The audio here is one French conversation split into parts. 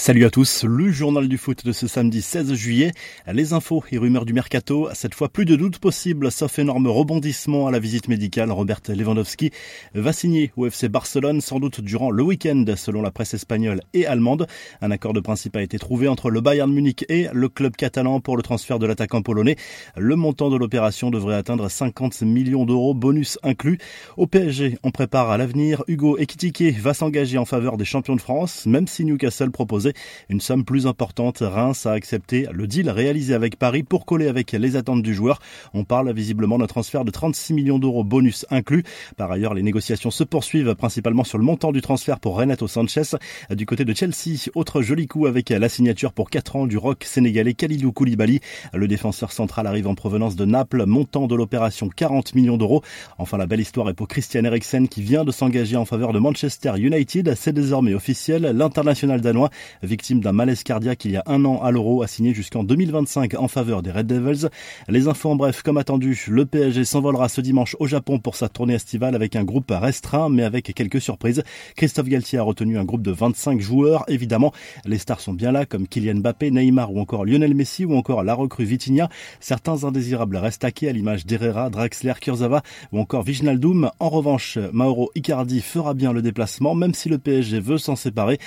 Salut à tous, le journal du foot de ce samedi 16 juillet. Les infos et rumeurs du mercato. Cette fois, plus de doute possible, sauf énorme rebondissement à la visite médicale. Robert Lewandowski va signer au FC Barcelone, sans doute durant le week-end, selon la presse espagnole et allemande. Un accord de principe a été trouvé entre le Bayern Munich et le club catalan pour le transfert de l'attaquant polonais. Le montant de l'opération devrait atteindre 50 millions d'euros, bonus inclus. Au PSG, on prépare à l'avenir. Hugo Ekitike va s'engager en faveur des champions de France, même si Newcastle proposait une somme plus importante. Reims a accepté le deal réalisé avec Paris pour coller avec les attentes du joueur. On parle visiblement d'un transfert de 36 millions d'euros bonus inclus. Par ailleurs, les négociations se poursuivent principalement sur le montant du transfert pour Renato Sanchez. Du côté de Chelsea, autre joli coup avec la signature pour 4 ans du rock sénégalais Khalilou Koulibaly. Le défenseur central arrive en provenance de Naples, montant de l'opération 40 millions d'euros. Enfin, la belle histoire est pour Christian Eriksen qui vient de s'engager en faveur de Manchester United. C'est désormais officiel. L'international danois victime d'un malaise cardiaque il y a un an à l'Euro, a signé jusqu'en 2025 en faveur des Red Devils. Les infos en bref, comme attendu, le PSG s'envolera ce dimanche au Japon pour sa tournée estivale avec un groupe restreint, mais avec quelques surprises. Christophe Galtier a retenu un groupe de 25 joueurs. Évidemment, les stars sont bien là, comme Kylian Mbappé, Neymar ou encore Lionel Messi ou encore la recrue Vitinha. Certains indésirables restent taqués à l'image d'Herrera, Draxler, Kurzawa ou encore Viginaldoum. En revanche, Mauro Icardi fera bien le déplacement, même si le PSG veut s'en séparer.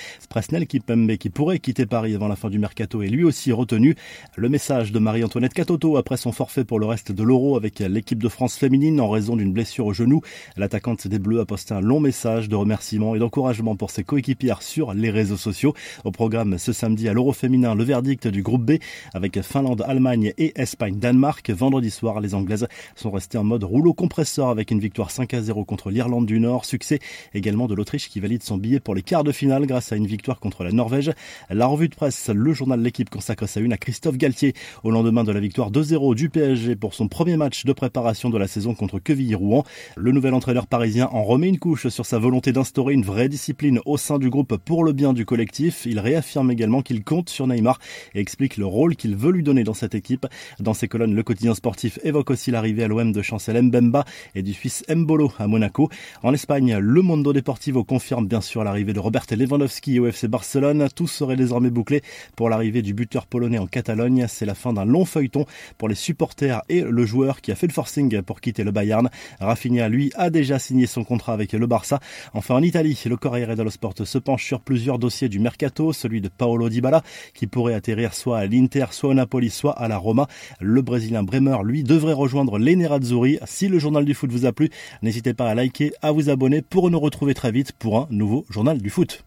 Qui pourrait quitter Paris avant la fin du mercato est lui aussi retenu. Le message de Marie-Antoinette Catoto après son forfait pour le reste de l'Euro avec l'équipe de France féminine en raison d'une blessure au genou. L'attaquante des Bleus a posté un long message de remerciement et d'encouragement pour ses coéquipières sur les réseaux sociaux. Au programme ce samedi à l'Euro féminin, le verdict du groupe B avec Finlande, Allemagne et Espagne, Danemark. Vendredi soir, les Anglaises sont restées en mode rouleau compresseur avec une victoire 5 à 0 contre l'Irlande du Nord. Succès également de l'Autriche qui valide son billet pour les quarts de finale grâce à une victoire contre la Norvège. La revue de presse, le journal de l'équipe consacre sa une à Christophe Galtier au lendemain de la victoire 2-0 du PSG pour son premier match de préparation de la saison contre Quevilly-Rouen. Le nouvel entraîneur parisien en remet une couche sur sa volonté d'instaurer une vraie discipline au sein du groupe pour le bien du collectif. Il réaffirme également qu'il compte sur Neymar et explique le rôle qu'il veut lui donner dans cette équipe. Dans ses colonnes, le quotidien sportif évoque aussi l'arrivée à l'OM de Chancel Mbemba et du Suisse Mbolo à Monaco. En Espagne, le Mondo Deportivo confirme bien sûr l'arrivée de Robert Lewandowski au FC Barcelone. Tout serait désormais bouclé pour l'arrivée du buteur polonais en Catalogne. C'est la fin d'un long feuilleton pour les supporters et le joueur qui a fait le forcing pour quitter le Bayern. Rafinha, lui, a déjà signé son contrat avec le Barça. Enfin, en Italie, le Corriere dello Sport se penche sur plusieurs dossiers du mercato, celui de Paolo Dybala, qui pourrait atterrir soit à l'Inter, soit au Napoli, soit à la Roma. Le Brésilien Bremer, lui, devrait rejoindre les Nerazzurri. Si le journal du foot vous a plu, n'hésitez pas à liker, à vous abonner pour nous retrouver très vite pour un nouveau journal du foot.